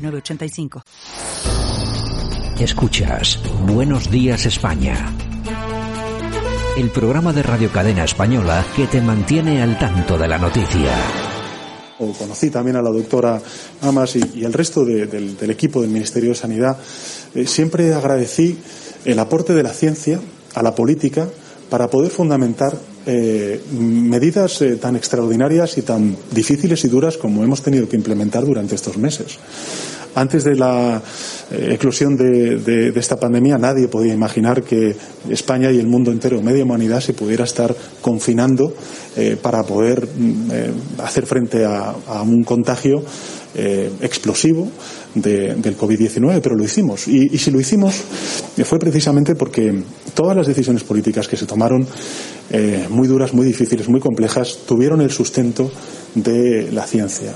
906985. Escuchas Buenos Días España. El programa de Radio Cadena Española que te mantiene al tanto de la noticia. O conocí también a la doctora Amas y, y el resto de, del, del, equipo del Ministerio de Sanidad. Eh, siempre agradecí el aporte de la ciencia a la política para poder fundamentar eh, medidas eh, tan extraordinarias y tan difíciles y duras como hemos tenido que implementar durante estos meses. Antes de la eh, eclosión de, esta pandemia, nadie podía imaginar que España y el mundo entero, media humanidad, se pudiera estar confinando eh, para poder eh, hacer frente a un contagio explosivo de, del COVID-19, pero lo hicimos. Y, si lo hicimos fue precisamente porque todas las decisiones políticas que se tomaron, muy duras, muy difíciles, muy complejas, tuvieron el sustento de la ciencia.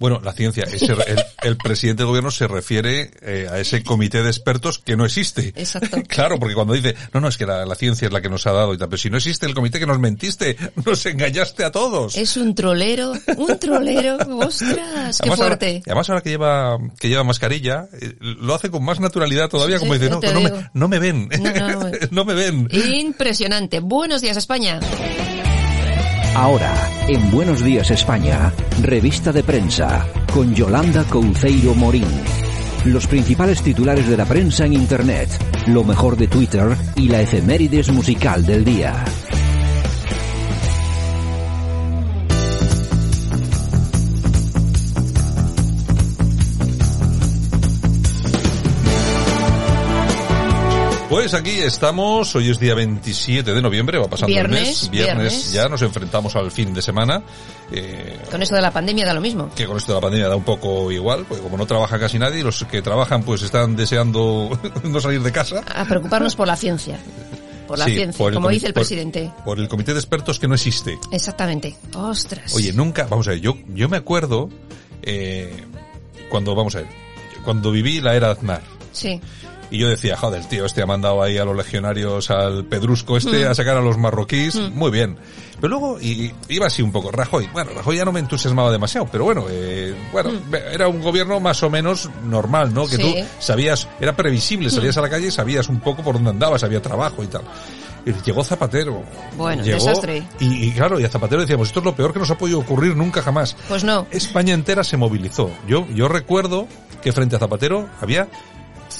Bueno, la ciencia, ese, el, el, presidente del gobierno se refiere eh, a ese comité de expertos que no existe. Exacto. claro, porque cuando dice, no, no, es que la, la, ciencia es la que nos ha dado y tal, pero si no existe el comité que nos mentiste, nos engañaste a todos. Es un trolero, un trolero, ostras, qué además, fuerte. Ahora, además ahora que lleva, que lleva mascarilla, eh, lo hace con más naturalidad todavía, Sí, como sí, dice, no, no me, no me ven, No, no. no me ven. Impresionante. Buenos días, España. Ahora, en Buenos Días España, revista de prensa, con Yolanda Couceiro Morín. Los principales titulares de la prensa en Internet, lo mejor de Twitter y la efemérides musical del día. Pues aquí estamos, hoy es día 27 de noviembre, va pasando Viernes, el mes, viernes, viernes. ya nos enfrentamos al fin de semana. Eh, Con esto de la pandemia da lo mismo. que con esto de la pandemia da un poco igual, porque como no trabaja casi nadie, los que trabajan pues están deseando no salir de casa. A preocuparnos por la ciencia. Por la Sí, ciencia, por como dice el por- presidente. Por el comité de expertos que no existe. Exactamente. Ostras. Oye, nunca, vamos a ver, yo, yo me acuerdo, eh, cuando, vamos a ver, cuando viví la era Aznar. Sí. Y yo decía, joder, tío, este ha mandado ahí a los legionarios al pedrusco este a sacar a los marroquíes, muy bien. Pero luego y, iba así un poco, Rajoy, bueno, Rajoy ya no me entusiasmaba demasiado, pero bueno, eh, bueno, era un gobierno más o menos normal, ¿no? Que Sí. tú sabías, era previsible, salías a la calle y sabías un poco por dónde andabas, había trabajo y tal. Y llegó Zapatero. Bueno, llegó, desastre. Y, y claro, y a Zapatero decíamos, esto es lo peor que nos ha podido ocurrir nunca jamás. Pues no. España entera se movilizó. Yo, yo recuerdo que frente a Zapatero había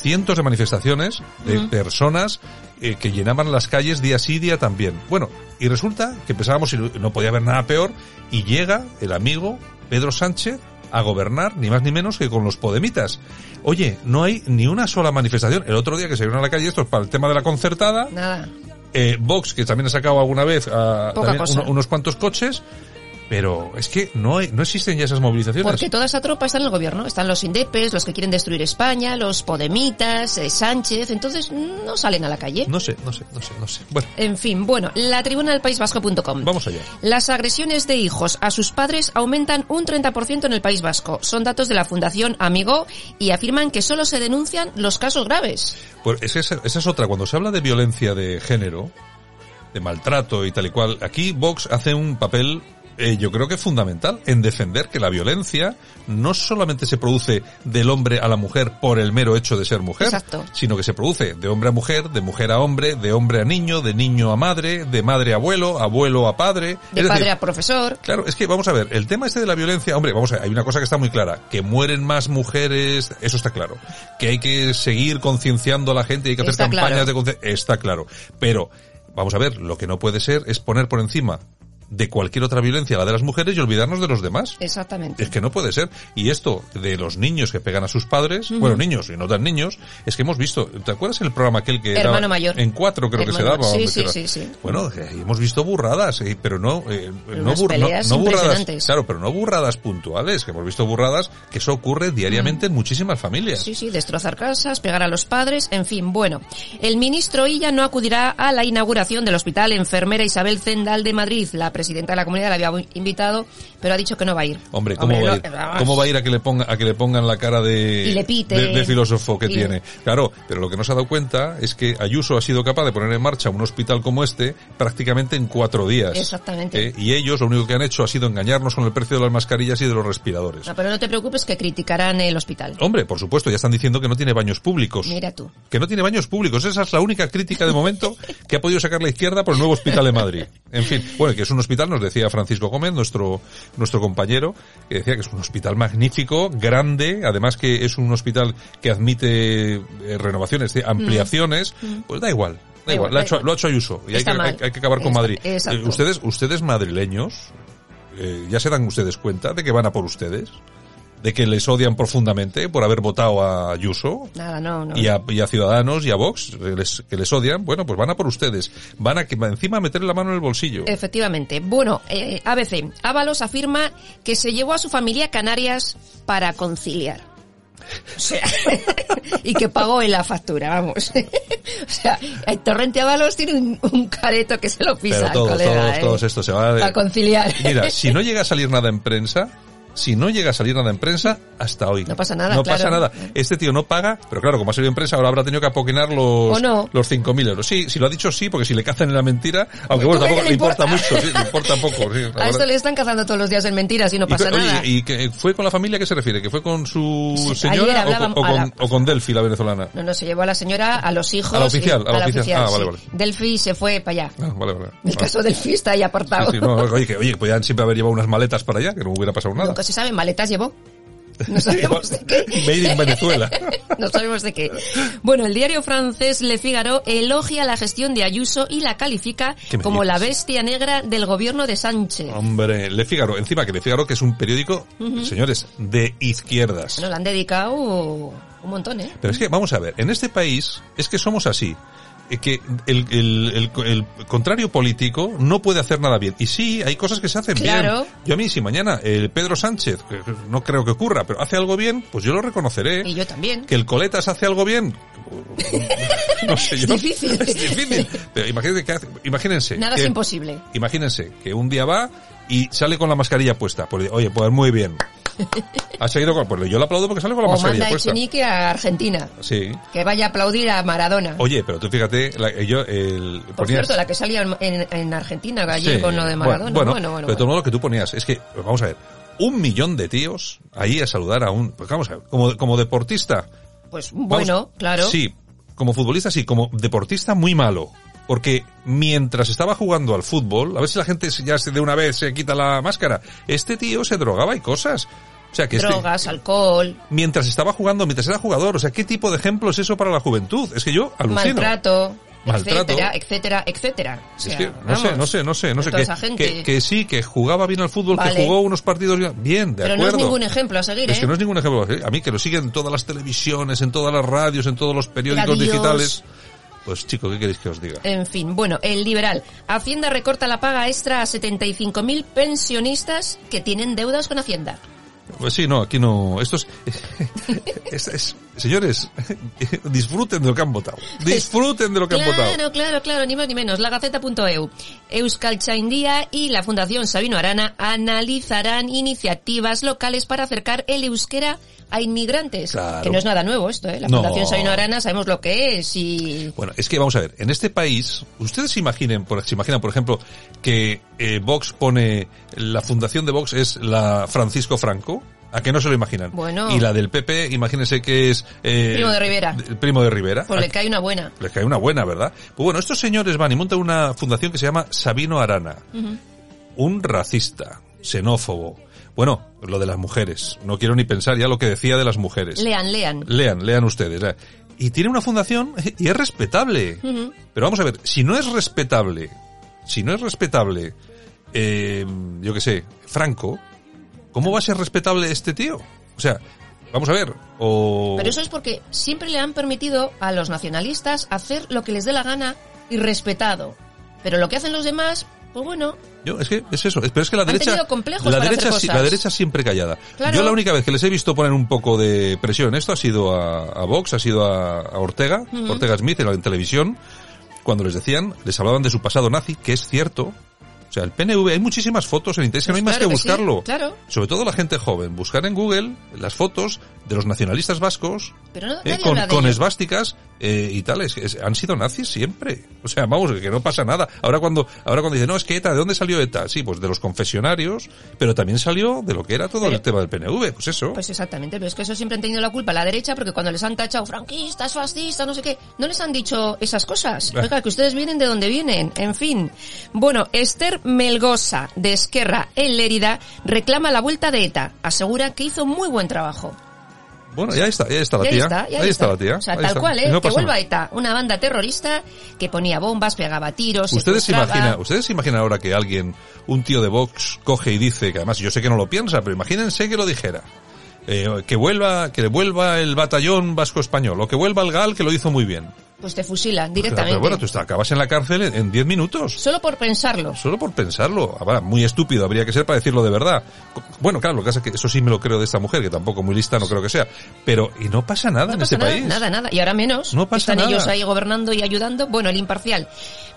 cientos de manifestaciones de personas eh, que llenaban las calles día sí, día también. Bueno, y resulta que pensábamos que no podía haber nada peor y llega el amigo Pedro Sánchez a gobernar, ni más ni menos que con los podemitas. Oye, no hay ni una sola manifestación. El otro día que se vieron a la calle estos para el tema de la concertada, Nada. eh, Vox, que también ha sacado alguna vez a, Poca también cosa. uno- unos cuantos coches, pero es que no hay, no existen ya esas movilizaciones. Porque toda esa tropa está en el gobierno. Están los indepes, los que quieren destruir España, los podemitas, eh, Sánchez. Entonces no salen a la calle. No sé, no sé, no sé, no sé. Bueno, En fin, bueno, la tribuna del País Vasco.com. vamos allá. Las agresiones de hijos a sus padres aumentan un 30% en el País Vasco. Son datos de la Fundación Amigo y afirman que solo se denuncian los casos graves. Pues esa es, esa es otra. Cuando se habla de violencia de género, de maltrato y tal y cual, aquí Vox hace un papel, eh, yo creo que fundamental, en defender que la violencia no solamente se produce del hombre a la mujer por el mero hecho de ser mujer, Exacto. sino que se produce de hombre a mujer, de mujer a hombre, de hombre a niño, de niño a madre, de madre a abuelo, abuelo a padre. De Es padre decir, a profesor. Claro, es que vamos a ver, el tema este de la violencia, hombre, vamos a ver, hay una cosa que está muy clara, que mueren más mujeres, eso está claro. Que hay que seguir concienciando a la gente, hay que hacer Está campañas claro. de conciencia, está claro. Pero, vamos a ver, lo que no puede ser es poner por encima de cualquier otra violencia, la de las mujeres, y olvidarnos de los demás. Exactamente. Es que no puede ser. Y esto de los niños que pegan a sus padres, bueno, niños y no tan niños, es que hemos visto, ¿te acuerdas el programa aquel que Hermano mayor. en cuatro creo que se daba? sí, sí, sí, sí. Bueno, hemos visto burradas, eh, pero no, eh, no, bur- no- burradas, claro, pero no burradas puntuales, que hemos visto burradas que eso ocurre diariamente en muchísimas familias. Sí, sí, destrozar casas, pegar a los padres, en fin, bueno. El ministro Illa no acudirá a la inauguración del Hospital Enfermera Isabel Zendal de Madrid. La presidenta de la comunidad la había invitado, pero ha dicho que no va a ir. Hombre, ¿cómo, va, a ir? ¿cómo va a ir a que le ponga, a que le pongan la cara de, Y le pite. de, de filósofo que Y- tiene? Claro, pero lo que no se ha dado cuenta es que Ayuso ha sido capaz de poner en marcha un hospital como este prácticamente en cuatro días. Exactamente. Eh, Y ellos lo único que han hecho ha sido engañarnos con el precio de las mascarillas y de los respiradores. No, pero no te preocupes que criticarán el hospital. Hombre, por supuesto, ya están diciendo que no tiene baños públicos. Mira tú. Que no tiene baños públicos. Esa es la única crítica de momento que ha podido sacar la izquierda por el nuevo hospital de Madrid. En fin, bueno, que es un hospital, nos decía Francisco Gómez, nuestro, nuestro compañero, que decía que es un hospital magnífico, grande, además que es un hospital que admite eh, renovaciones, eh, ampliaciones, pues da igual. Da Da igual, lo ha hecho, lo ha hecho Ayuso y hay que, hay, hay que acabar con Está- Madrid. Eh, ustedes, ustedes madrileños, eh, ya se dan ustedes cuenta de que van a por ustedes, de que les odian profundamente por haber votado a Ayuso, Nada, no, no. y a, y a Ciudadanos y a Vox que les, que les odian, bueno, pues van a por ustedes. Van a que encima a meterle la mano en el bolsillo. Efectivamente. Bueno, eh, ABC. Ábalos afirma que se llevó a su familia a Canarias para conciliar. O sea, y que pagó en la factura, vamos. o sea, el Torrente Ábalos tiene un, un careto que se lo pisa Pero todos, colega, todos, ¿eh? todos esto se va Para a... conciliar. Mira, si no llega a salir nada en prensa, si no llega a salir nada en prensa, hasta hoy. No pasa nada, No claro. pasa nada. Este tío no paga, pero claro, como ha salido en prensa, ahora habrá tenido que apoquinar los, ¿O no? los 5.000 euros. Sí, si lo ha dicho sí, porque si le cazan en la mentira, aunque bueno, ¿Tú tampoco que le importa importa? mucho, sí, le importa poco. sí, la A esto le están cazando todos los días en mentiras y no Y pasa oye, nada. ¿Y que fue con la familia a qué se refiere? ¿Que fue con su Sí, señora o, con, o a con- la- o con Delphi, la venezolana? No, no, se llevó a la señora, a los hijos. A la oficial, y- a la oficial. Ah, vale, vale. Delphi se fue para allá. Ah, vale, vale. El caso Delphi está ahí apartado. No, oye, que, oye, que podían siempre haber llevado unas maletas para allá, que no hubiera pasado nada. Se sabe, maletas llevó. No sabemos de qué. Made in Venezuela. No sabemos de qué. Bueno, el diario francés Le Figaro elogia la gestión de Ayuso y la califica ¿Qué me como la bestia negra del gobierno de Sánchez. Hombre, Le Figaro, encima que Le Figaro, que es un periódico, señores, de izquierdas. Bueno, le han dedicado un montón, ¿eh? Pero es que, vamos a ver, en este país es que somos así. Eh, que el, el, el, el contrario político no puede hacer nada bien. Y sí, hay cosas que se hacen Claro. bien. Yo a mí, si mañana el Pedro Sánchez, no creo que ocurra, pero hace algo bien, pues yo lo reconoceré. Y yo también. Que el Coletas hace algo bien, no sé yo. Es difícil. Es difícil. Pero imagínense, que hace- imagínense. Nada que- es imposible. Imagínense que un día va y sale con la mascarilla puesta. Pues, oye, pues muy bien. Ha seguido con, pues yo le aplaudo porque sale con la O mascarilla manda puesta. Echenique a Argentina. Sí. Que vaya a aplaudir a Maradona. Oye, pero tú fíjate, la- yo el Por ponías- cierto, la que salía en, en- en Argentina ayer Sí, con lo de Maradona. Bueno, Bueno, bueno, pero de todo bueno. modo que tú ponías, es que, vamos a ver, un millón de tíos ahí a saludar a un, pues vamos a ver, como, como deportista. Pues vamos- bueno, claro. Sí, como futbolista sí, como deportista muy malo. Porque mientras estaba jugando al fútbol, a ver si la gente ya se- de una vez se quita la máscara, este tío se drogaba y cosas. O sea que este- Drogas, alcohol, mientras estaba jugando, mientras era jugador, o sea, ¿qué tipo de ejemplo es eso para la juventud? Es que yo alucino. maltrato, Maltrato. etcétera, etcétera, etcétera. O Es sea, que no vamos, sé, no sé, no sé, no sé. Que, que, que sí, que jugaba bien al fútbol, que jugó unos partidos bien, de Pero no acuerdo. es ningún ejemplo a seguir, Es ¿eh? que no es ningún ejemplo. ¿eh? A mí que lo siguen en todas las televisiones, en todas las radios, en todos los periódicos Adiós. digitales. Pues chico, ¿qué queréis que os diga? En fin, bueno, el liberal. Hacienda recorta la paga extra a 75.000 pensionistas que tienen deudas con Hacienda. Pues sí, no, aquí no. Esto es, es- es- señores, disfruten de lo que han votado. Disfruten de lo que han votado. Claro, claro, claro, ni más ni menos. La Gaceta.eu. Euskalchaindia y la Fundación Sabino Arana analizarán iniciativas locales para acercar el euskera a inmigrantes. Claro. Que no es nada nuevo esto, ¿eh? La No. Fundación Sabino Arana sabemos lo que es y... Bueno, es que vamos a ver, en este país, ustedes se imaginen, por, se imaginan, por ejemplo, que eh, Vox pone, la fundación de Vox es la Francisco Franco, ¿a que no se lo imaginan? Bueno. Y la del PP, imagínense que es... eh, Primo de Rivera. El primo de Rivera. Pues le ¿A- cae una buena. les cae una buena, ¿verdad? Pues bueno, estos señores van y montan una fundación que se llama Sabino Arana. Un racista, xenófobo. Bueno, lo de las mujeres. No quiero ni pensar ya lo que decía de las mujeres. Lean, lean. Lean, lean ustedes. eh. Y tiene una fundación y es respetable. Pero vamos a ver, si no es respetable, si no es respetable eh, yo qué sé, Franco, ¿cómo va a ser respetable este tío? O sea, vamos a ver, o... Pero eso es porque siempre le han permitido a los nacionalistas hacer lo que les dé la gana y respetado. Pero lo que hacen los demás, pues bueno, Yo, es que es eso, es- pero es que la Han derecha, la derecha, la derecha siempre callada. Claro. Yo la única vez que les he visto poner un poco de presión, esto ha sido a, a Vox, ha sido a, a Ortega, Ortega Smith en, la, en televisión, cuando les decían, les hablaban de su pasado nazi, que es cierto. O sea, el PNV, hay muchísimas fotos en internet, que no hay Pues más que sí, buscarlo. claro. Sobre todo la gente joven, buscar en Google las fotos de los nacionalistas vascos pero no, eh, con, con esvásticas eh, y tales. Es- han sido nazis siempre. O sea, vamos, que no pasa nada. Ahora cuando, ahora cuando dicen, no, es que ETA, ¿de dónde salió ETA? Sí, pues de los confesionarios, pero también salió de lo que era todo Pero- el tema del PNV. Pues eso. Pues exactamente, pero es que eso siempre han tenido la culpa la derecha porque cuando les han tachado franquistas, fascistas, no sé qué, no les han dicho esas cosas. Ah. Oiga, que ustedes vienen de donde vienen, en fin. Bueno, Esther Melgosa, de Esquerra, en Lérida, reclama la vuelta de ETA. Asegura que hizo muy buen trabajo. Bueno, ya está, ya está la Y ahí tía. está, y ahí está. está la tía. O sea, ahí tal está. cual, ¿eh? no que vuelva. ETA, una banda terrorista que ponía bombas, pegaba tiros, ¿Ustedes se, imaginan, ¿Ustedes se imaginan ahora que alguien, un tío de Vox, coge y dice, que además yo sé que no lo piensa, pero imagínense que lo dijera. Eh, que vuelva, que vuelva el batallón vasco español, o que vuelva el GAL que lo hizo muy bien. Pues te fusilan directamente. pero bueno, tú estás- acabas en la cárcel en- en 10 minutos. Solo por pensarlo. Solo por pensarlo. Ahora, muy estúpido habría que ser para decirlo de verdad. Bueno, claro, lo que pasa es que eso sí me lo creo de esta mujer, que tampoco muy lista no creo que sea. Pero, y no pasa nada No en pasa este nada, país. nada, nada. Y ahora menos. No pasa Están nada. ellos ahí gobernando y ayudando. Bueno, el imparcial.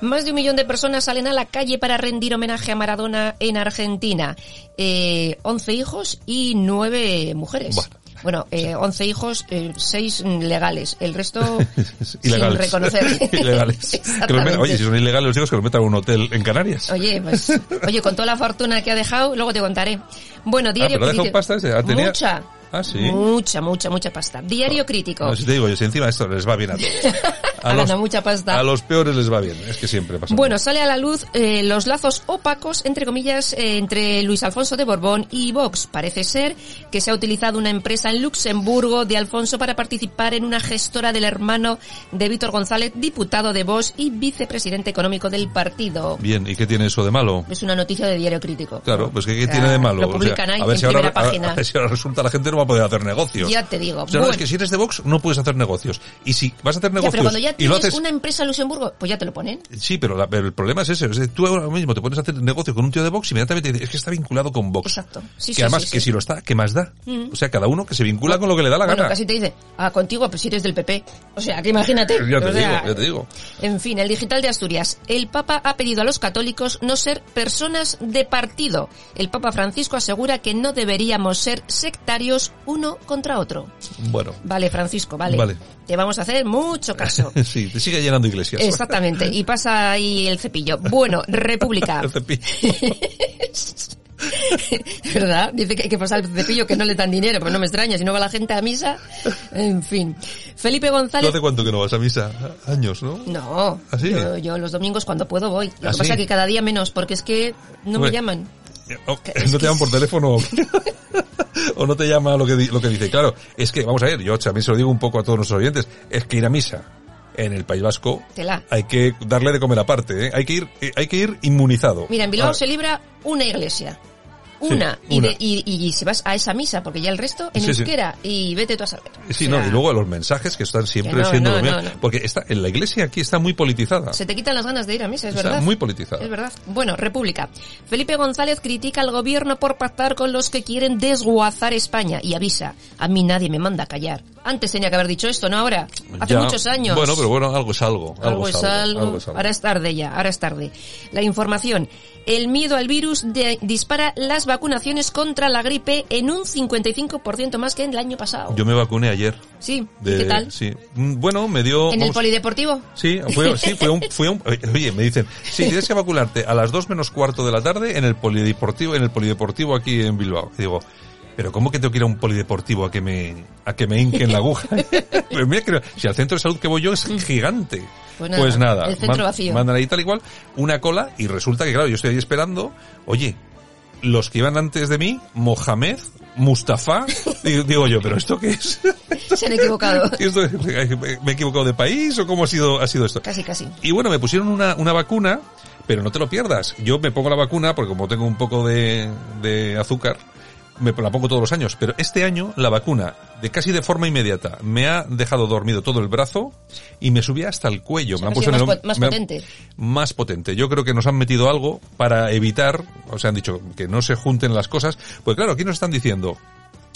Más de un millón de personas salen a la calle para rendir homenaje a Maradona en Argentina. Eh, 11 hijos y 9 mujeres. Bueno. Bueno, eh, 11 hijos, eh, 6 legales. El resto Ilegales. sin reconocer. ilegales. Que los metan- oye, si son ilegales los hijos, que los metan a un hotel en Canarias. Oye, pues, oye, con toda la fortuna que ha dejado, luego te contaré. Bueno, diario Ah, pero crítico. pasta ese. Ah, tenía- Mucha. Ah, sí. Mucha, mucha, mucha pasta. Diario crítico. No, si te digo, yo, si encima esto les va bien a todos. Ha ganado mucha pasta. A los peores les va bien. Es que siempre pasa. Bueno, sale a la luz eh, los lazos opacos, entre comillas, eh, entre Luis Alfonso de Borbón y Vox. Parece ser que se ha utilizado una empresa en Luxemburgo de Alfonso para participar en una gestora del hermano de Víctor González, diputado de Vox y vicepresidente económico del partido. Bien, ¿y qué tiene eso de malo? Es una noticia de diario crítico. Claro, pues ¿qué, qué sea, tiene de malo? Lo O sea, publican ahí a ver en si ahora, primera a- página. a ver si ahora resulta la gente no va a poder hacer negocios. Ya te digo. O sea, no, Bueno. es que si eres de Vox no puedes hacer negocios. Y si vas a hacer Ya, negocios pero cuando ya tienes haces... una empresa en Luxemburgo, pues ya te lo ponen. Sí, pero, la- pero el problema es ese. Es decir, tú ahora mismo te pones a hacer negocio con un tío de Vox y inmediatamente dices, es que está vinculado con Vox. Exacto. Sí, que sí, además, sí, que si lo está, ¿qué más da? O sea, cada uno que se vincula con lo que le da la Bueno, gana. casi te dice, ah, contigo, pues si eres del PP. O sea, que imagínate. Ya te O sea, digo, ya te digo. En fin, el digital de Asturias. El Papa ha pedido a los católicos no ser personas de partido. El Papa Francisco asegura que no deberíamos ser sectarios uno contra otro. Bueno. Vale, Francisco, vale. Vale. Te vamos a hacer mucho caso. Sí, te sigue llenando iglesias. Exactamente. Y pasa ahí el cepillo. Bueno, República. El cepillo. ¿Verdad? Dice que hay que pasar el cepillo que no le dan dinero, pero no me extraña, si no va la gente a misa. En fin. Felipe ¿Tú González. hace cuánto que no vas a misa? Años, ¿no? No, ¿Ah, sí? yo, yo los domingos cuando puedo voy. Lo ¿Ah, que pasa es que cada día menos, porque es que no me llaman. Oh, Es ¿No te llaman por teléfono? ¿O no te llama lo que, lo que dice? Claro, es que, vamos a ver, yo también se lo digo un poco a todos nuestros oyentes, es que ir a misa en el País Vasco Tela. hay que darle de comer aparte, ¿eh? hay que ir, eh, hay que ir inmunizado. Mira, en Bilbao Ahora, se libra una iglesia. Sí, Una. y, de- y, y si vas a esa misa, porque ya el resto en Sí, y vete tú a saber. Sí, O no, y luego los mensajes que están siempre Que no, siendo no, no. Porque está, en la iglesia aquí está muy politizada. Se te quitan las ganas de ir a misa, es Está verdad. muy politizada. Es verdad. Bueno, República. Felipe González critica al gobierno por pactar con los que quieren desguazar España y avisa, a mí nadie me manda a callar. Antes tenía que haber dicho esto, no ahora. Hace Ya. muchos años. Bueno, pero bueno, algo es algo. Algo, es algo. algo es algo. Ahora es tarde ya, ahora es tarde. La información. El miedo al virus de- dispara las vacunaciones contra la gripe en un 55% más que en el año pasado. Yo me vacuné ayer. sí, ¿y De- qué tal? Sí. Mm, Bueno, me dio... ¿En el polideportivo? Sí, fue, sí, fue un, fue un, oye, me dicen, sí, tienes que vacunarte a las dos menos cuarto de la tarde en el polideportivo, en el polideportivo aquí en Bilbao. Y digo, pero ¿cómo que tengo que ir a un polideportivo a que me, a que me hinquen la aguja? Pues mira que, si al centro de salud que voy yo es gigante. Pues nada, el centro vacío. Mandan ahí tal y cual, una cola y resulta que claro, yo estoy ahí esperando, oye, los que iban antes de mí, Mohamed, Mustafa. Digo, digo yo, ¿pero esto qué es? Se han equivocado. ¿Esto- ¿Me he equivocado de país o cómo ha sido, ha sido esto? Casi, casi. Y bueno, me pusieron una, una vacuna, pero no te lo pierdas. Yo me pongo la vacuna porque como tengo un poco de, de azúcar, me la pongo todos los años. Pero este año la vacuna, de casi de forma inmediata, me ha dejado dormido todo el brazo y me subía hasta el cuello. O sea, me han puesto sido en el más hom- po- más me han- potente. Más potente. Yo creo que nos han metido algo para evitar, o sea, han dicho que no se junten las cosas. Pues claro, aquí nos están diciendo,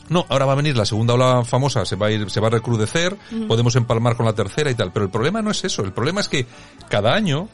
no, ahora va a venir la segunda ola famosa, se va a ir, se va a recrudecer, podemos empalmar con la tercera y tal. Pero el problema no es eso, el problema es que cada año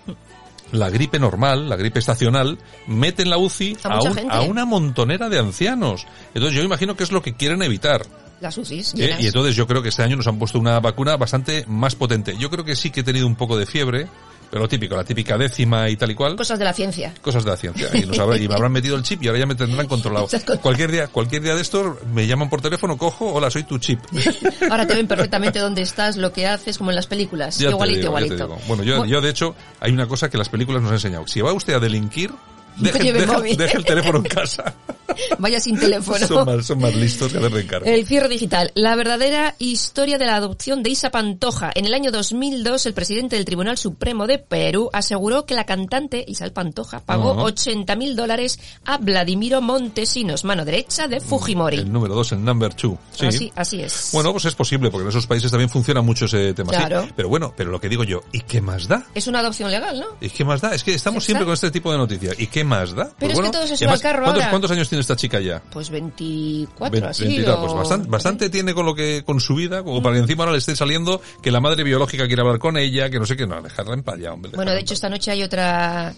la gripe normal, la gripe estacional, mete en la UCI A a, un- a una montonera de ancianos. Entonces yo imagino que es lo que quieren evitar. Las UCIs ¿eh? Y entonces yo creo que este año nos han puesto una vacuna bastante más potente. Yo creo que sí que he tenido un poco de fiebre, pero lo típico, la típica décima y tal y cual. Cosas de la ciencia. Cosas de la ciencia. Y, nos habrá- y me habrán metido el chip y ahora ya me tendrán controlado. Cualquier día, cualquier día de estos me llaman por teléfono, cojo, hola, soy tu chip. Ahora te ven perfectamente dónde estás, lo que haces, como en las películas. Ya igualito, digo, igualito. Bueno, yo, yo de hecho, hay una cosa que las películas nos han enseñado. Si va usted a delinquir, lleve deje- móvil. deje el teléfono en casa. Vaya sin teléfono. son, más, son más listos que hacer encargo. El cierre digital. La verdadera historia de la adopción de Isa Pantoja. En el año 2002, el presidente del Tribunal Supremo de Perú aseguró que la cantante Isabel Pantoja pagó Ajá. 80 mil dólares a Vladimiro Montesinos, mano derecha de Fujimori. El número dos, el number two. Sí. Así, así es. Bueno, pues es posible, porque en esos países también funciona mucho ese tema. sí. Claro. Pero bueno, pero lo que digo yo, ¿y qué más da? Es una adopción legal, ¿no? ¿Y qué más da? Es que estamos siempre con este tipo de noticias. ¿Y qué más da? Pero es que todo se sube al carro ¿cuántos, ahora. ¿Cuántos años tiene esta chica ya? Pues 24, Vein- así. 20 y tal, pues bastante, bastante tiene con lo que con su vida, como para que encima ahora le esté saliendo que la madre biológica quiere hablar con ella, que no sé qué, no, dejarla en paz ya, hombre. Bueno, de hecho esta noche hay otra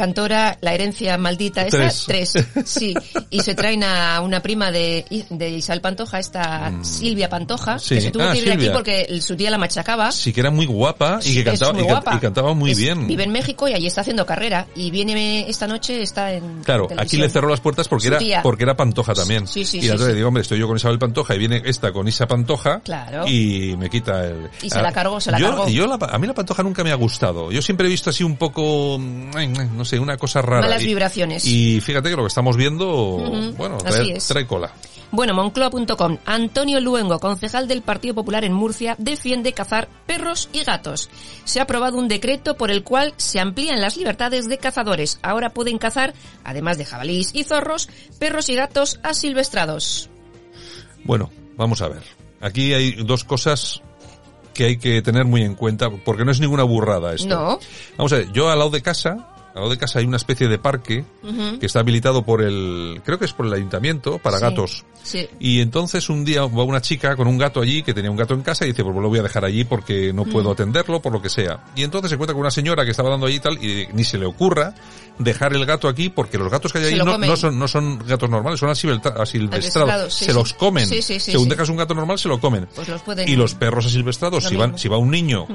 cantora, la herencia maldita esta, Tres. tres, sí, y se traen a una prima de, de Isabel Pantoja, esta Silvia Pantoja, Mm. Sí. que se tuvo Ah, que ir de aquí porque su tía la machacaba. Sí, que era muy guapa y que cantaba, muy y, can- guapa. y cantaba muy Es- bien. Vive en México y allí está haciendo carrera. Y viene esta noche, está en Claro, televisión. aquí le cerró las puertas porque Su era tía. porque era Pantoja también. Sí, sí, y entonces sí. le digo, hombre, estoy yo con Isabel Pantoja y viene esta con Isa Pantoja Claro. y me quita el... Y se la cargó, se la yo, cargó. yo la- a mí la Pantoja nunca me ha gustado. Yo siempre he visto así un poco, mm, ay, no sé, una cosa rara. Malas Y- vibraciones. Y fíjate que lo que estamos viendo, Ujú, bueno, así trae, trae cola. Bueno, Moncloa.com. Antonio Luengo, concejal del Partido Popular en Murcia, defiende cazar perros y gatos. Se ha aprobado un decreto por el cual se amplían las libertades de cazadores. Ahora pueden cazar, además de jabalíes y zorros, perros y gatos asilvestrados. Bueno, vamos a ver. Aquí hay dos cosas que hay que tener muy en cuenta, porque no es ninguna burrada esto. No. Vamos a ver, yo al lado de casa, al lado de casa hay una especie de parque que está habilitado por el, creo que es por el ayuntamiento, para Sí, gatos. Sí. Y entonces un día va una chica con un gato allí, que tenía un gato en casa, y dice, pues lo voy a dejar allí porque no Mm. puedo atenderlo, por lo que sea. Y entonces se encuentra con una señora que estaba dando allí y tal, y ni se le ocurra dejar el gato aquí, porque los gatos que hay Se lo no, no son, no son gatos normales, son asilvestra- asilvestrados. Sí, se sí. los comen. Sí, sí, sí, Según sí. dejas un gato normal, se lo comen. Pues los pueden... Y los perros asilvestrados, Lo si, van, si va un niño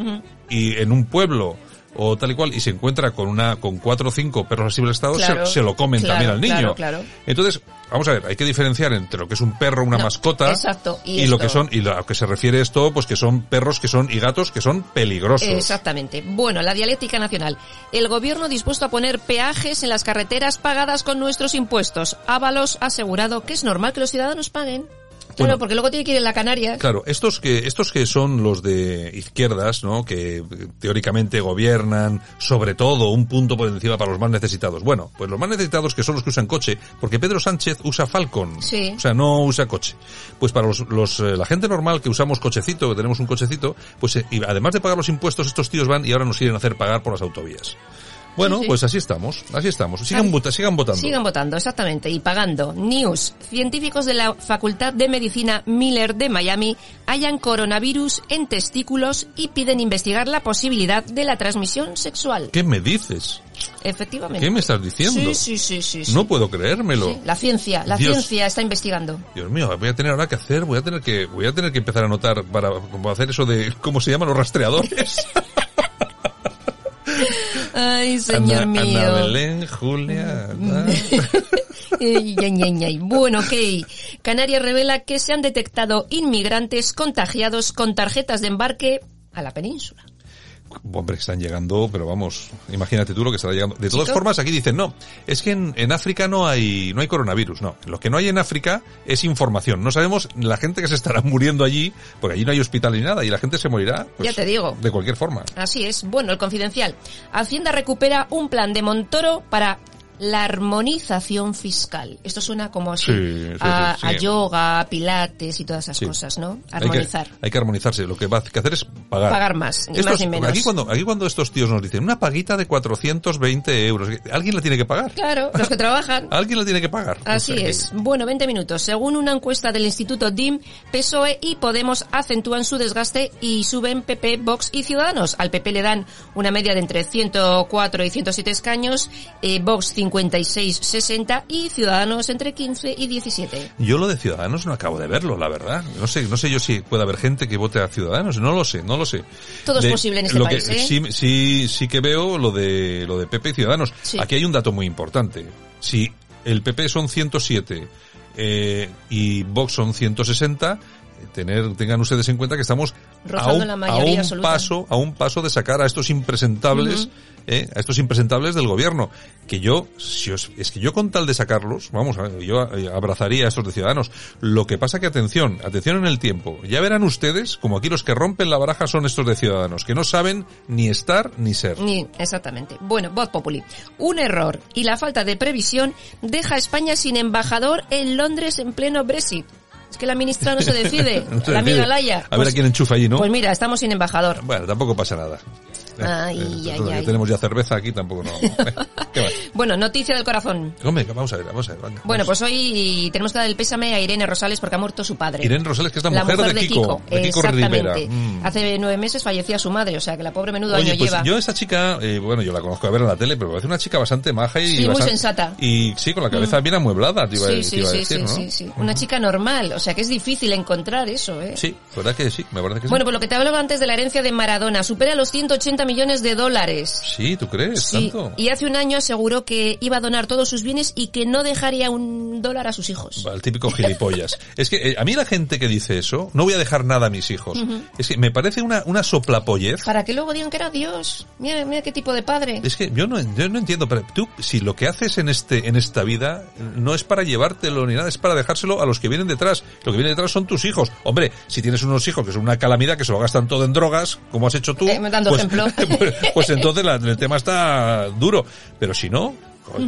y en un pueblo o tal y cual y se encuentra con una con cuatro o cinco perros asilvestrados Claro, se, se lo comen claro, también al niño. claro. Entonces, vamos a ver, hay que diferenciar entre lo que es un perro, una No, mascota exacto, y lo esto. que son y lo que se refiere esto, pues que son perros que son y gatos que son peligrosos. Exactamente. Bueno, la dialéctica nacional. El gobierno dispuesto a poner peajes en las carreteras pagadas con nuestros impuestos. Ábalos ha asegurado que es normal que los ciudadanos paguen. Bueno. porque luego tiene que ir en la Canarias. Claro, estos que, estos que son los de izquierdas, ¿no? Que teóricamente gobiernan sobre todo un punto por encima para los más necesitados. Bueno, pues los más necesitados que son los que usan coche, porque Pedro Sánchez usa Falcon. Sí. O sea, no usa coche. Pues para los, los, eh, la gente normal que usamos cochecito, que tenemos un cochecito, pues eh, y además de pagar los impuestos, estos tíos van y ahora nos quieren hacer pagar por las autovías. Bueno, Sí, sí. pues así estamos, así estamos. Sigan, vota- sigan votando. Sigan votando, exactamente, y pagando. News. Científicos de la Facultad de Medicina Miller de Miami hallan coronavirus en testículos y piden investigar la posibilidad de la transmisión sexual. ¿Qué me dices? Efectivamente. ¿Qué me estás diciendo? Sí, sí, sí, sí. No puedo creérmelo. Sí, La ciencia, la Dios. ciencia está investigando. Dios mío, voy a tener ahora que hacer, voy a tener que, voy a tener que empezar a anotar para como hacer eso de, ¿cómo se llaman los rastreadores? Ay, señor Ana, mío. Ana Belén, Julia. Ana. Bueno, ok. Canarias revela que se han detectado inmigrantes contagiados con tarjetas de embarque a la península. Hombre, están llegando, pero vamos, imagínate tú lo que estará llegando. De todas Chico. formas, aquí dicen, no, es que en, en África no hay, no hay coronavirus, no. Lo que no hay en África es información. No sabemos la gente que se estará muriendo allí, porque allí no hay hospital ni nada, y la gente se morirá. pues, Ya te digo. De cualquier forma. Así es. Bueno, el confidencial. Hacienda recupera un plan de Montoro para la armonización fiscal. Esto suena como así Sí, a, sí, a yoga, pilates y todas esas Sí. cosas, ¿no? Hay que, Armonizar. hay que armonizarse. Lo que va a que hacer es pagar. Pagar más, ni Estos- más ni menos. Aquí cuando, aquí cuando estos tíos nos dicen una paguita de 420 euros, alguien la tiene que pagar. Claro, los que trabajan. Alguien la tiene que pagar. Así O sea que- es. Bueno, 20 minutos. Según una encuesta del Instituto DIM, PSOE y Podemos acentúan su desgaste y suben PP, Vox y Ciudadanos. Al PP le dan una media de entre 104 y 107 escaños, eh, Vox 56, 60 y Ciudadanos entre 15 y 17. Yo lo de Ciudadanos no acabo de verlo, la verdad. No sé, no sé yo si puede haber gente que vote a Ciudadanos, no lo sé, no lo sé. Todo es posible en este lo país, que, ¿eh? Sí, sí, sí que veo lo de lo de PP y Ciudadanos. Sí. Aquí hay un dato muy importante. Si el PP son 107 eh, y Vox son 160, eh, tener, tengan ustedes en cuenta que estamos a un, la a mayoría un absoluta. paso, a un paso de sacar a estos impresentables, eh, a estos impresentables del gobierno. Que yo, si os- es que yo con tal de sacarlos, vamos, yo abrazaría a estos de ciudadanos. Lo que pasa que atención, atención en el tiempo. Ya verán ustedes, como aquí los que rompen la baraja son estos de ciudadanos, que no saben ni estar ni ser. Ni, exactamente. Bueno, Voz Populi. Un error y la falta de previsión deja a España sin embajador en Londres en pleno Brexit. Es que la ministra no se decide. La amiga. Laia. A ver a quién enchufa allí, ¿no? Pues mira, estamos sin embajador. Bueno, tampoco pasa nada. Ay, Eh, ay, que ay. tenemos ya cerveza aquí, tampoco no. ¿Qué va? Bueno, noticia del corazón. Hombre, vamos a ver, vamos a ver. venga, Bueno, vamos. pues hoy tenemos que dar el pésame a Irene Rosales porque ha muerto su padre. Irene Rosales, que es la, mujer, de Kiko, de Kiko Exactamente. Mm. Hace nueve meses fallecía su madre, o sea que la pobre menudo Oye, año pues lleva. yo esta chica, eh, bueno, yo la conozco a ver en la tele, pero parece una chica bastante maja y Sí, muy sensata. Mm. Y sí, con la cabeza bien amueblada, te iba, Sí, sí, iba a sí, decir, sí, ¿no? sí, sí. Una chica normal, o sea que es difícil encontrar eso, ¿eh? Sí, ¿verdad que sí? Me parece que Bueno, sí. pues lo que te hablaba antes de la herencia de Maradona, supera los 180 millones de dólares. Sí, ¿tú crees? Sí, ¿Tanto? y hace un año aseguró que iba a donar todos sus bienes y que no dejaría un dólar a sus hijos. El típico gilipollas. es que eh, a mí la gente que dice eso, no voy a dejar nada a mis hijos. Es que me parece una, una soplapollez. Para que luego digan que era Dios. Mira, mira qué tipo de padre. Es que yo no, yo no entiendo, pero tú, si lo que haces en este, en esta vida, no es para llevártelo ni nada, es para dejárselo a los que vienen detrás. Lo que viene detrás son tus hijos. Hombre, si tienes unos hijos que son una calamidad, que se lo gastan todo en drogas, como has hecho tú, Eh, dando pues, ejemplo. Pues, pues entonces la- el tema está duro. Pero si no,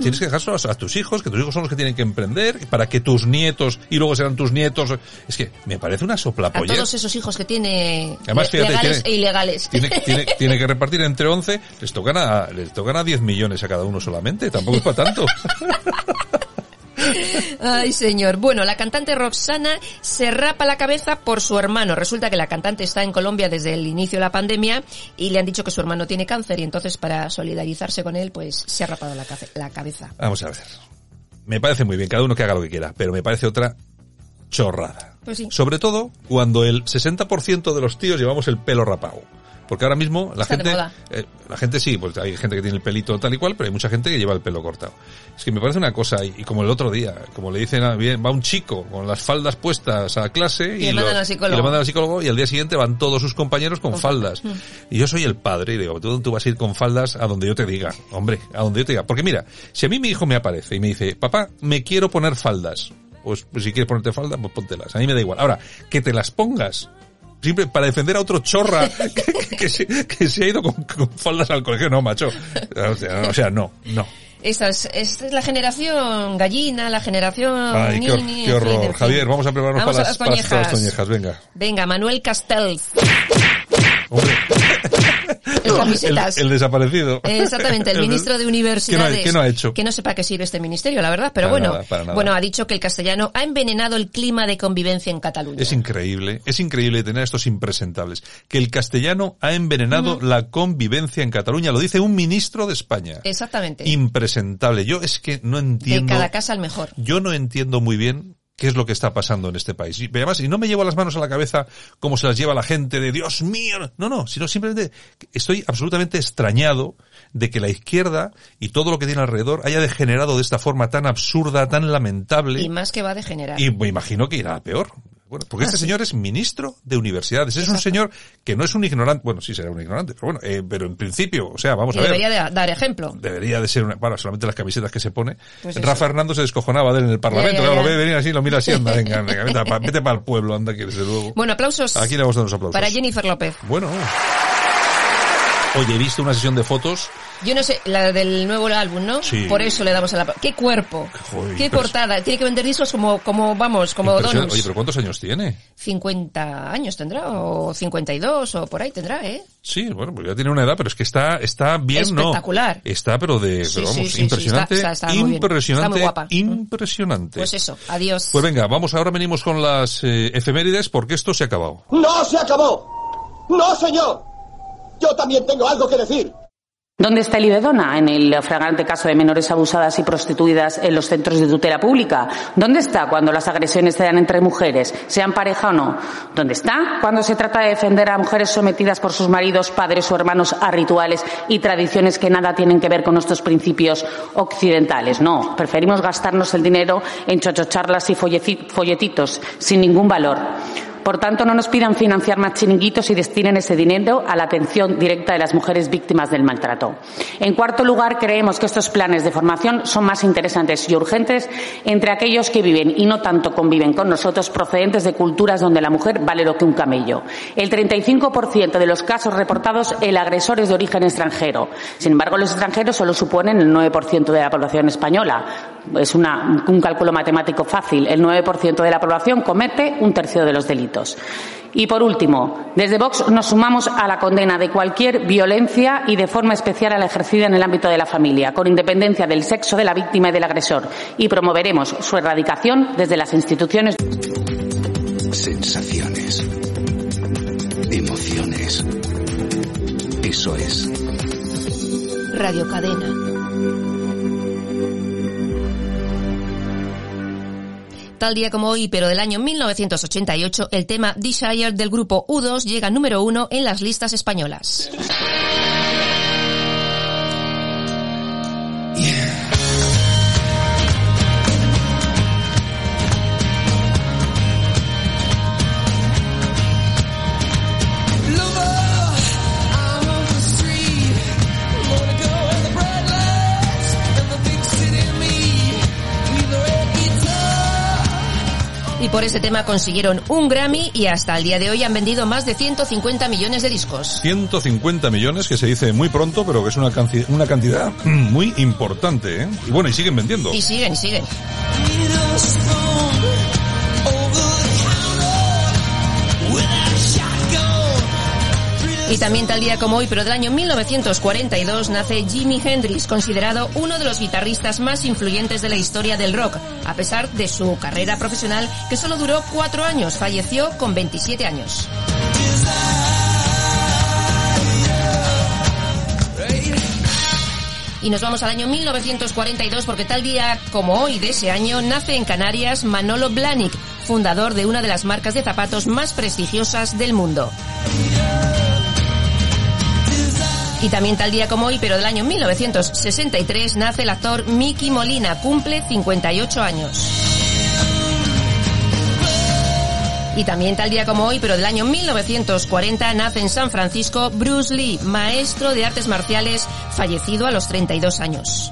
tienes que dejárselo a, a tus hijos, que tus hijos son los que tienen que emprender, para que tus nietos, y luego serán tus nietos. Es que me parece una A soplapollez. todos esos hijos que tiene Además, fíjate, legales tiene- e ilegales. Tiene, tiene, tiene que repartir entre 11, les tocan a, les tocan a 10 millones a cada uno solamente, tampoco es para tanto. Ay, señor. Bueno, la cantante Roxana se rapa la cabeza por su hermano. Resulta que la cantante está en Colombia desde el inicio de la pandemia y le han dicho que su hermano tiene cáncer y entonces para solidarizarse con él, pues se ha rapado la, cabeza. Vamos a ver. Me parece muy bien, cada uno que haga lo que quiera, pero me parece otra chorrada. Pues sí. Sobre todo cuando el 60% de los tíos llevamos el pelo rapado. Porque ahora mismo la Está gente, eh, la gente sí, pues hay gente que tiene el pelito tal y cual, pero hay mucha gente que lleva el pelo cortado. Es que me parece una cosa, y, y como el otro día, como le dicen, a, bien, va un chico con las faldas puestas a clase Y le mandan al psicólogo. y le mandan al psicólogo y al día siguiente van todos sus compañeros con, Con faldas. faldas. Y yo soy el padre y digo, tú, tú vas a ir con faldas a donde yo te diga, hombre, a donde yo te diga. Porque mira, si a mí mi hijo me aparece y me dice, papá, me quiero poner faldas, pues, pues si quieres ponerte faldas, pues póntelas. A mí me da igual. Ahora, que te las pongas Siempre para defender a otro chorra que, que- que se, que se ha ido con, con faldas al colegio. No, macho. O sea, o sea, no, no. Esta es, esta es la generación gallina, la generación Ay, qué, nini, qué fin, horror. fin. Javier, vamos a prepararnos Vamos para a las, las para las- para las toñejas. Venga. Venga, Manuel Castells, Hombre, camisetas. el, el desaparecido. Exactamente, el El- ministro de ¿Qué no, Universidades. ha, qué no ha hecho? Que no sepa qué sirve este ministerio, la verdad, pero Para bueno, nada, para nada. bueno, ha dicho que el castellano ha envenenado el clima de convivencia en Cataluña. Es increíble, es increíble tener a estos impresentables. Que el castellano ha envenenado la convivencia en Cataluña. Lo dice un ministro de España. Exactamente. Impresentable. Yo es que no de entiendo. cada casa al mejor. Yo no entiendo muy bien qué es lo que está pasando en este país. Y además, y no me llevo las manos a la cabeza como se las lleva la gente de Dios mío. No, no, sino simplemente estoy absolutamente extrañado de que la izquierda y todo lo que tiene alrededor haya degenerado de esta forma tan absurda, tan lamentable. Y más que va a degenerar. Y me imagino que irá a peor. Bueno, porque Ah, este sí. señor es ministro de universidades. Es un señor que no es un ignorante. Bueno, sí será un ignorante, pero bueno, eh, pero en principio, o sea, vamos Y a ver. debería de dar ejemplo. Debería de ser una, bueno, solamente las camisetas que se pone. Pues. Rafa Hernando se descojonaba de él en el Parlamento, Ya, ya, claro, ya. lo ve venir así, lo mira así, anda, venga, venga, vete, pa- vete para el pueblo, anda, que desde luego. Bueno, aplausos Aquí le vamos a dar unos aplausos. para Jennifer López. Bueno. Oye, he visto una sesión de fotos. Yo no sé, la del nuevo álbum, ¿no? Sí. Por eso le damos a la... ¡Qué cuerpo! Joder, ¡Qué portada! Tiene que vender discos como, como vamos, como donuts. Oye, pero ¿cuántos años tiene? 50 años tendrá, o 52, o por ahí tendrá, ¿eh? Sí, bueno, pues ya tiene una edad, pero es que está, está bien, ¿no? Espectacular. Está, pero de, Sí, pero vamos, sí, sí, impresionante, está- está- está muy bien. impresionante, Está muy guapa. impresionante. Pues eso, adiós. Pues venga, vamos, ahora venimos con las eh, efemérides porque esto se ha acabado. ¡No se acabó! ¡No, señor! Yo también tengo algo que decir. ¿Dónde está el IBEDONA en el flagrante caso de menores abusadas y prostituidas en los centros de tutela pública? ¿Dónde está cuando las agresiones se dan entre mujeres, sean pareja o no? ¿Dónde está cuando se trata de defender a mujeres sometidas por sus maridos, padres o hermanos a rituales y tradiciones que nada tienen que ver con nuestros principios occidentales? No, preferimos gastarnos el dinero en chochocharlas y folletitos sin ningún valor. Por tanto, no nos pidan financiar más chiringuitos y destinen ese dinero a la atención directa de las mujeres víctimas del maltrato. En cuarto lugar, creemos que estos planes de formación son más interesantes y urgentes entre aquellos que viven y no tanto conviven con nosotros procedentes de culturas donde la mujer vale lo que un camello. El 35% de los casos reportados, el agresor es de origen extranjero. Sin embargo, los extranjeros solo suponen el 9% de la población española. Es una- un cálculo matemático fácil. El 9% de la población comete un tercio de los delitos. Y por último, desde Vox nos sumamos a la condena de cualquier violencia y de forma especial a la ejercida en el ámbito de la familia, con independencia del sexo de la víctima y del agresor, y promoveremos su erradicación desde las instituciones. Sensaciones. Emociones. Eso es Radio Cadena. Tal día como hoy, pero del año 1988, el tema Desire del grupo U2 llega número uno en las listas españolas. Por ese tema consiguieron un Grammy y hasta el día de hoy han vendido más de 150 millones de discos. 150 millones, que se dice muy pronto, pero que es una, canci- una cantidad muy importante, ¿eh? Y bueno, y siguen vendiendo. Y siguen, y siguen. Y también tal día como hoy, pero del año 1942, nace Jimi Hendrix, considerado uno de los guitarristas más influyentes de la historia del rock, a pesar de su carrera profesional que solo duró cuatro años, falleció con 27 años. Y nos vamos al año 1942 porque tal día como hoy de ese año nace en Canarias Manolo Blahnik, fundador de una de las marcas de zapatos más prestigiosas del mundo. Y también tal día como hoy, pero del año 1963, nace el actor Mickey Molina, cumple 58 años. Y también tal día como hoy, pero del año 1940, nace en San Francisco Bruce Lee, maestro de artes marciales, fallecido a los 32 años.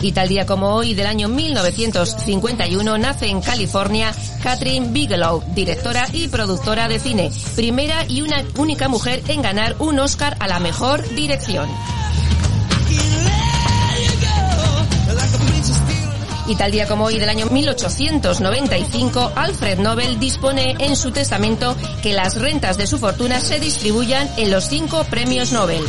Y tal día como hoy, del año 1951, nace en California Catherine Bigelow, directora y productora de cine, primera y una única mujer en ganar un Oscar a la mejor dirección. Y tal día como hoy del año 1895, Alfred Nobel dispone en su testamento que las rentas de su fortuna se distribuyan en los cinco premios Nobel.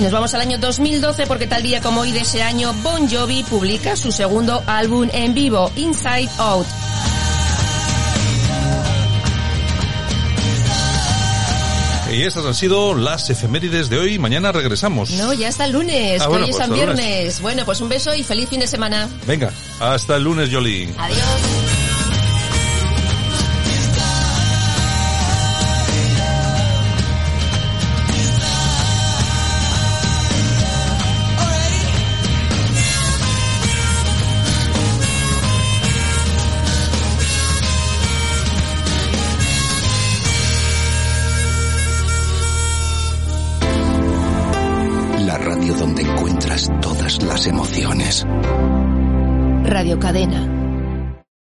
Y nos vamos al año 2012 porque tal día como hoy de ese año Bon Jovi publica su segundo álbum en vivo, Inside Out. Y estas han sido las efemérides de hoy. Mañana regresamos. No, ya hasta el lunes, Ah, que bueno, hoy es pues San hasta el lunes. Viernes. Bueno, pues un beso y feliz fin de semana. Venga, hasta el lunes, Jolie. Adiós. Radio Cadena.